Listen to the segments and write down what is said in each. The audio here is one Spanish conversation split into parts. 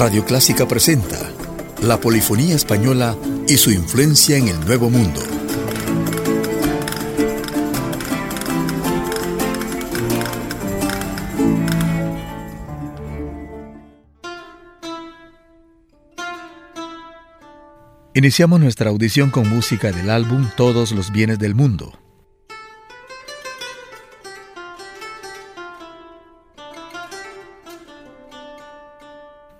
Radio Clásica presenta la polifonía española y su influencia en el Nuevo Mundo. Iniciamos nuestra audición con música del álbum Todos los bienes del mundo,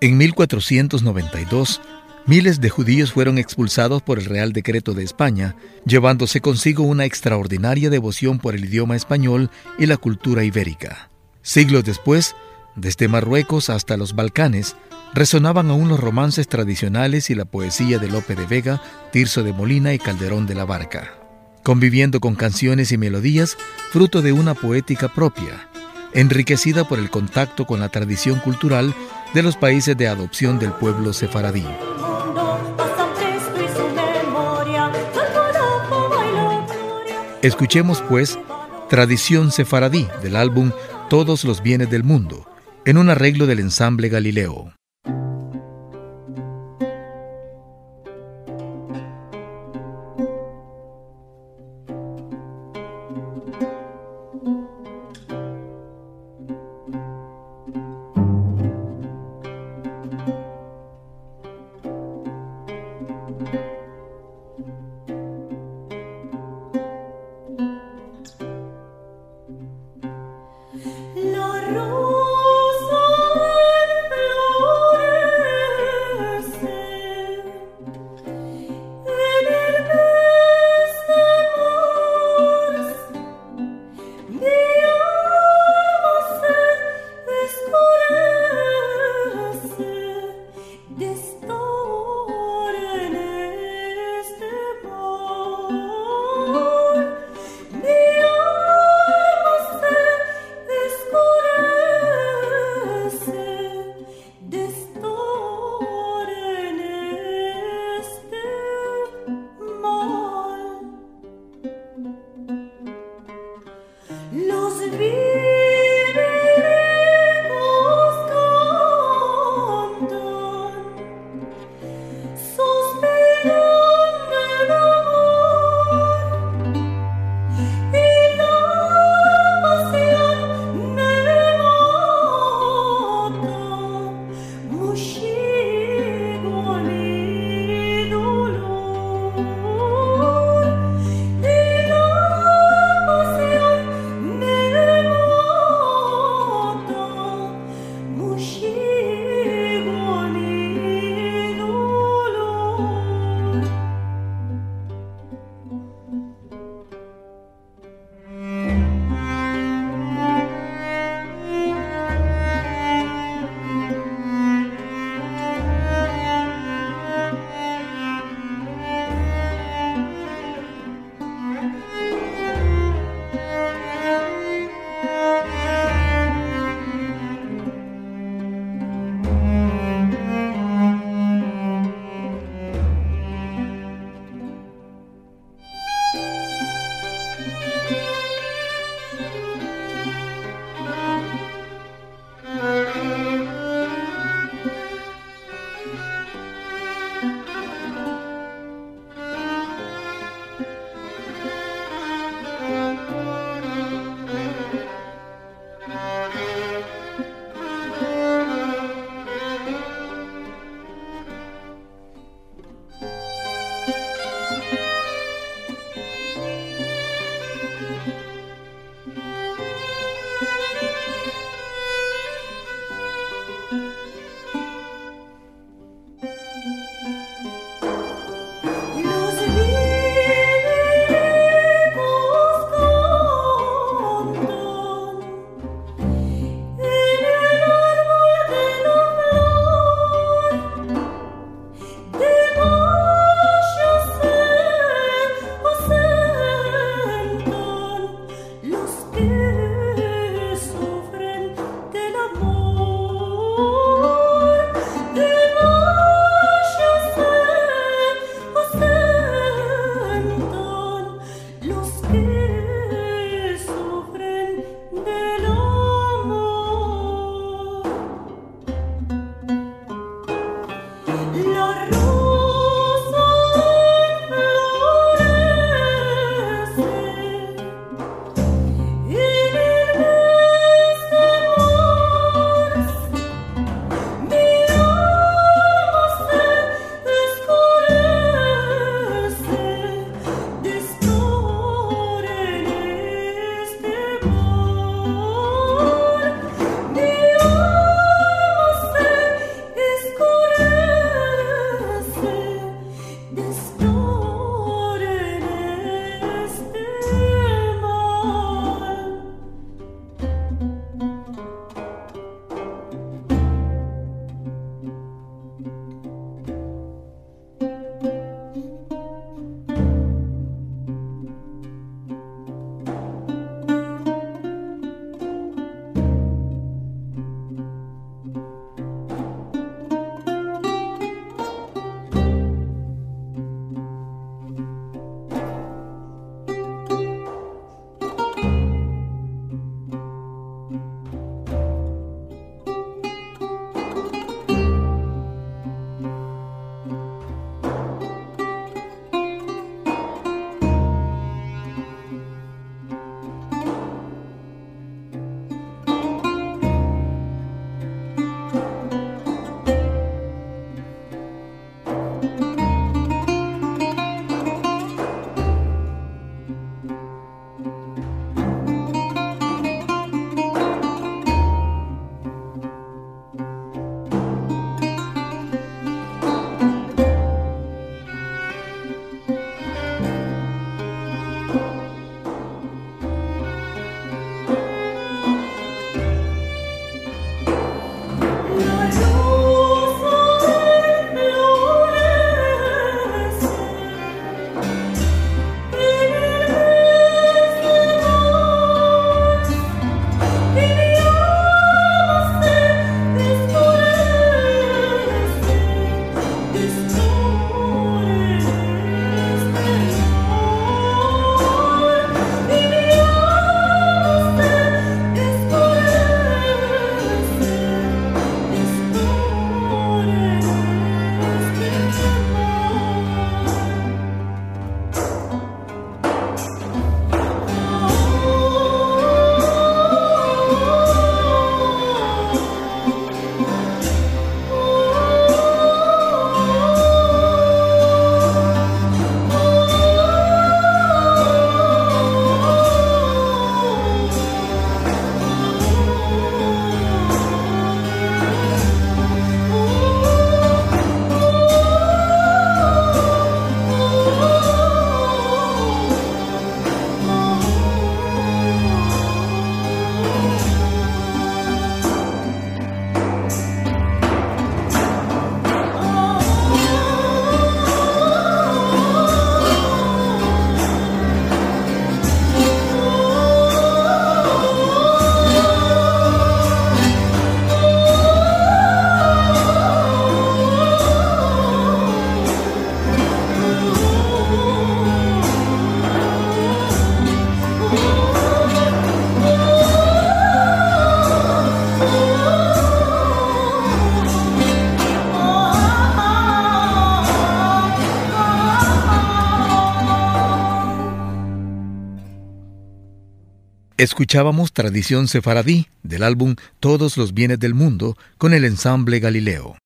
En 1492, miles de judíos fueron expulsados por el Real Decreto de España, llevándose consigo una extraordinaria devoción por el idioma español y la cultura ibérica. Siglos después, desde Marruecos hasta los Balcanes, resonaban aún los romances tradicionales y la poesía de Lope de Vega, Tirso de Molina y Calderón de la Barca, conviviendo con canciones y melodías fruto de una poética propia, enriquecida por el contacto con la tradición cultural de los países de adopción del pueblo sefaradí. Escuchemos pues Tradición sefaradí del álbum Todos los bienes del mundo, en un arreglo del ensamble Galileo. Escuchábamos Tradición Sefaradí del álbum Todos los bienes del mundo con el ensamble Galileo.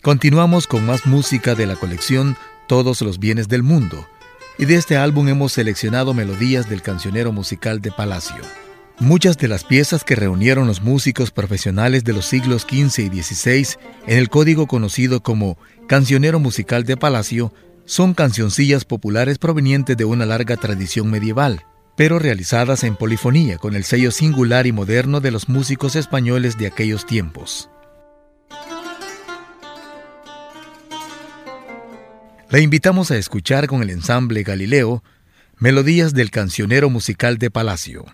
Continuamos con más música de la colección Todos los bienes del mundo, y de este álbum hemos seleccionado melodías del cancionero musical de Palacio. Muchas de las piezas que reunieron los músicos profesionales de los siglos XV y XVI en el código conocido como Cancionero Musical de Palacio son cancioncillas populares provenientes de una larga tradición medieval, pero realizadas en polifonía con el sello singular y moderno de los músicos españoles de aquellos tiempos. La invitamos a escuchar con el ensamble Galileo melodías del cancionero musical de Palacio.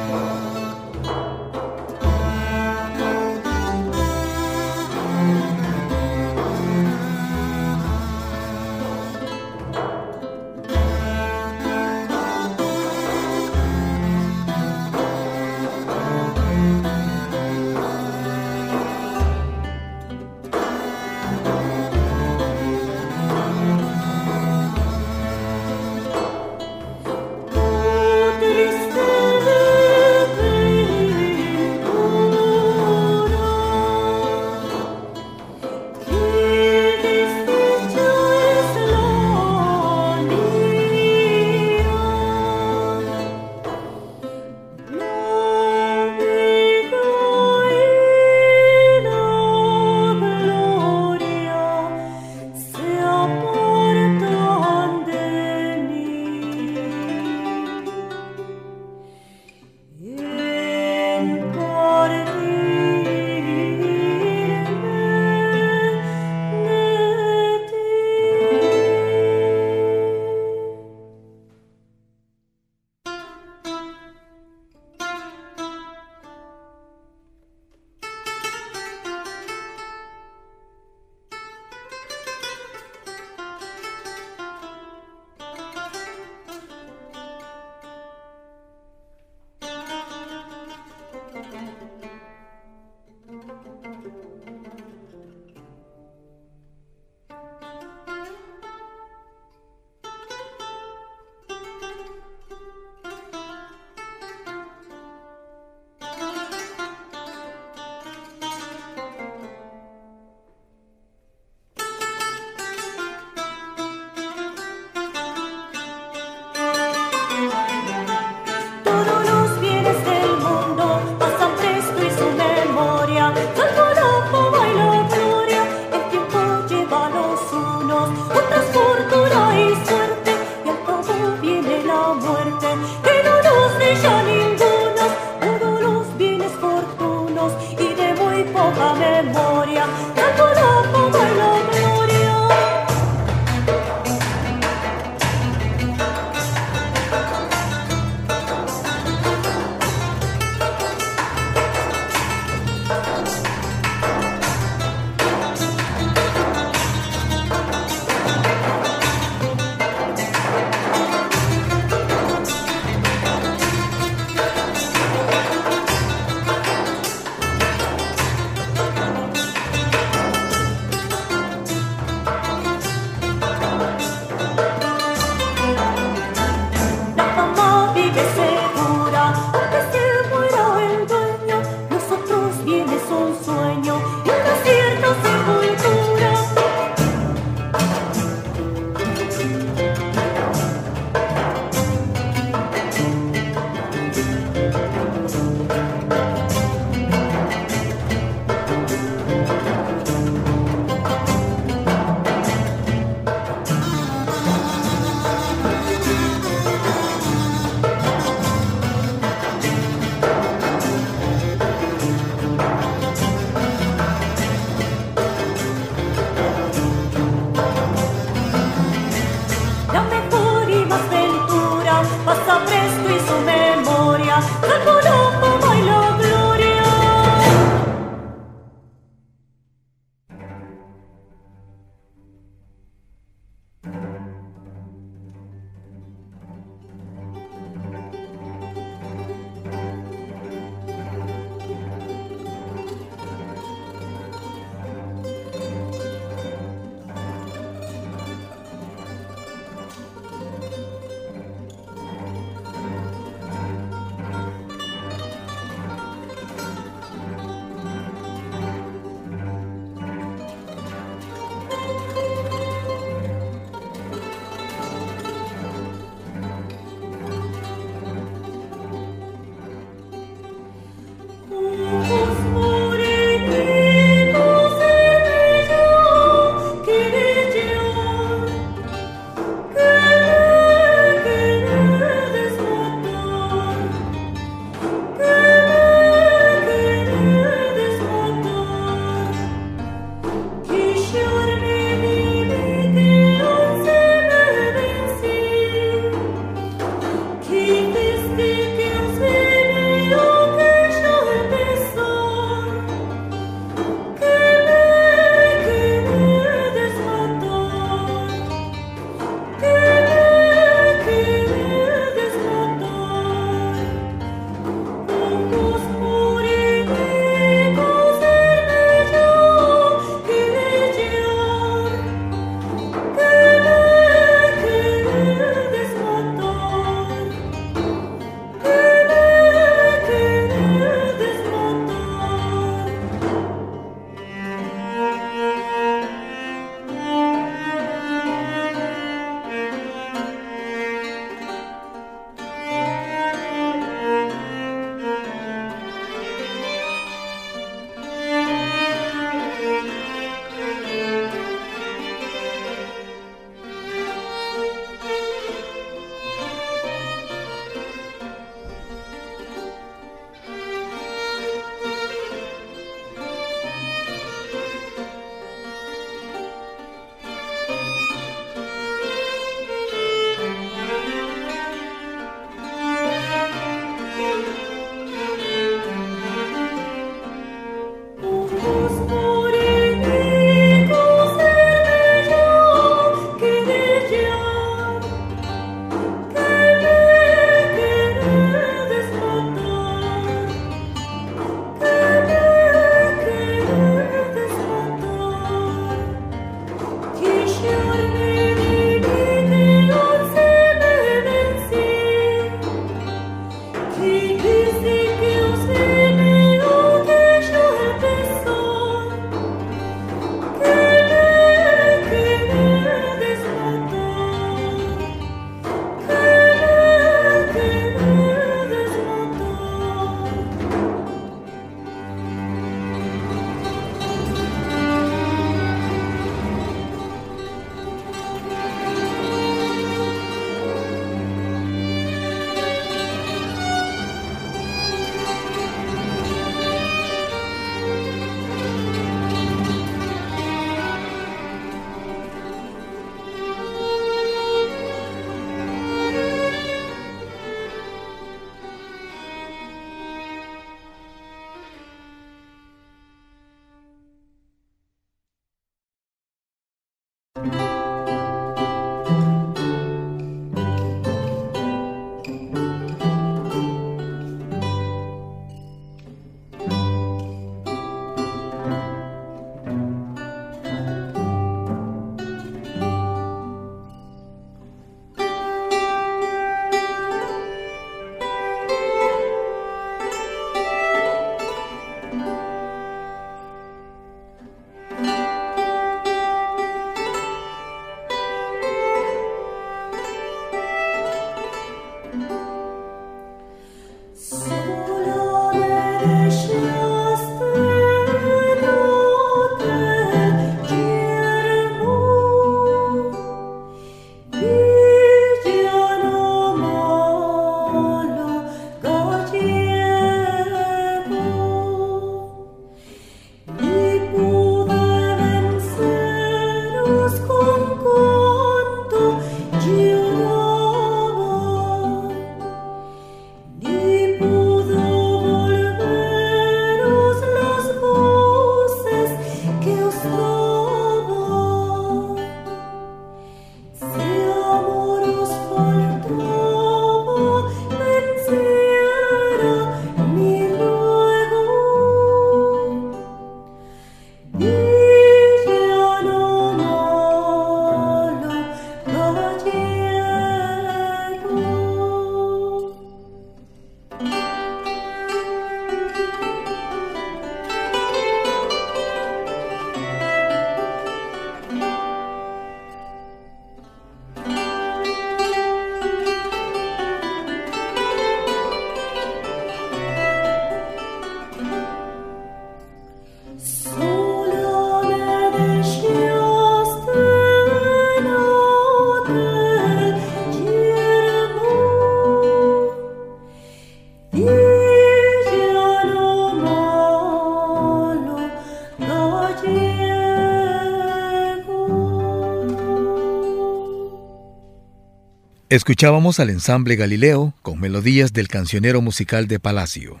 Escuchábamos al ensamble Galileo con melodías del cancionero musical de Palacio.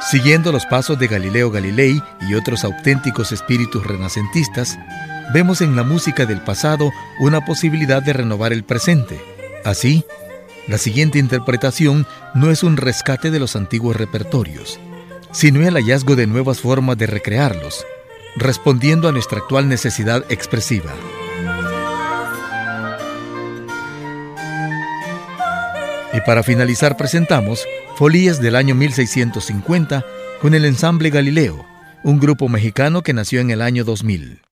Siguiendo los pasos de Galileo Galilei y otros auténticos espíritus renacentistas, vemos en la música del pasado una posibilidad de renovar el presente. Así, la siguiente interpretación no es un rescate de los antiguos repertorios, sino el hallazgo de nuevas formas de recrearlos, respondiendo a nuestra actual necesidad expresiva. Y para finalizar presentamos Folías del año 1650 con el ensamble Galileo, un grupo mexicano que nació en el año 2000.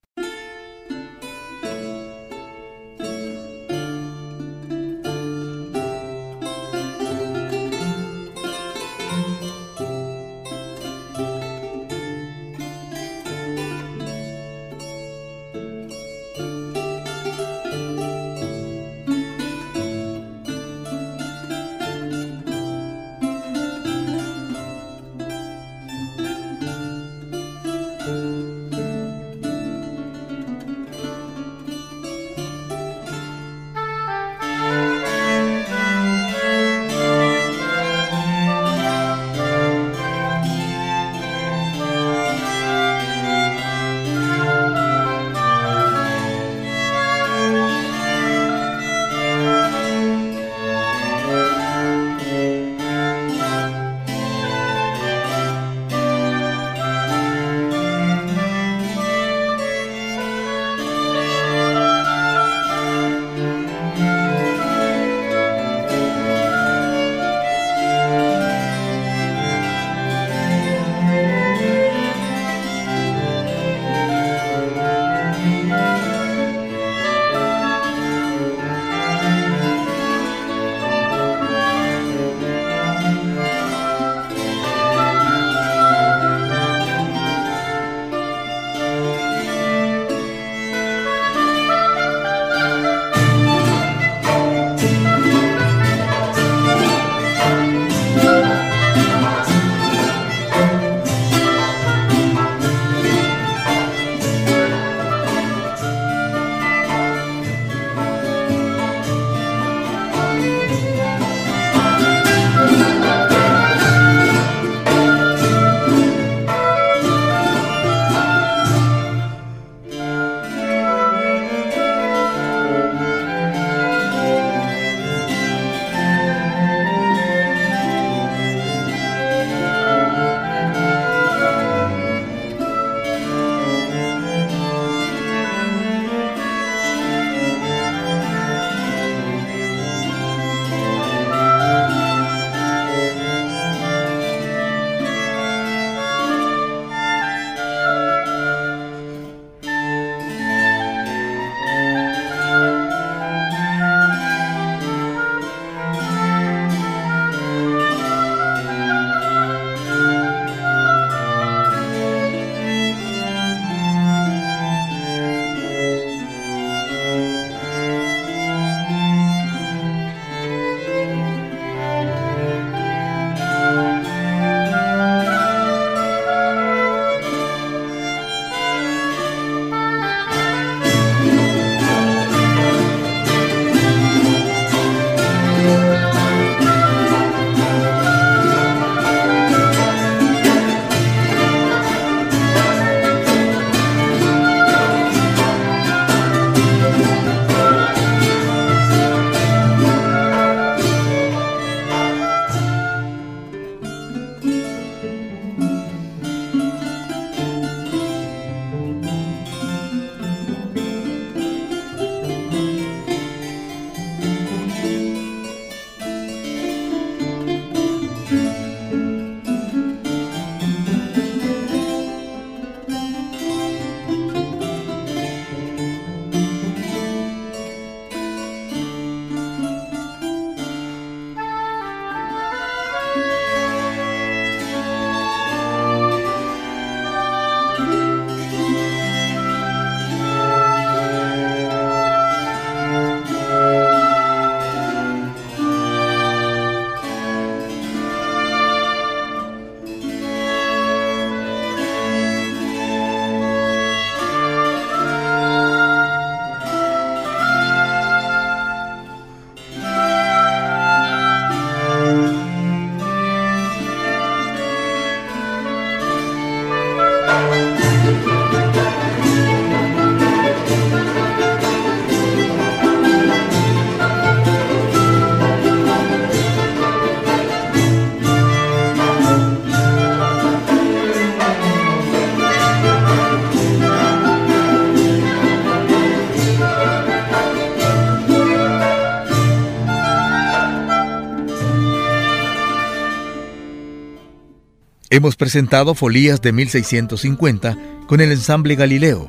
Hemos presentado Folías de 1650 con el ensamble Galileo,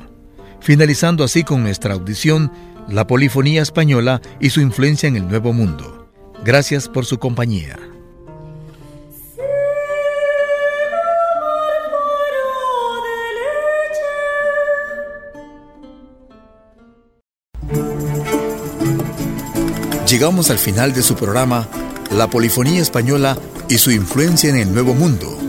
finalizando así con nuestra audición la polifonía española y su influencia en el Nuevo Mundo. Gracias por su compañía. Llegamos al final de su programa La Polifonía Española y su influencia en el Nuevo Mundo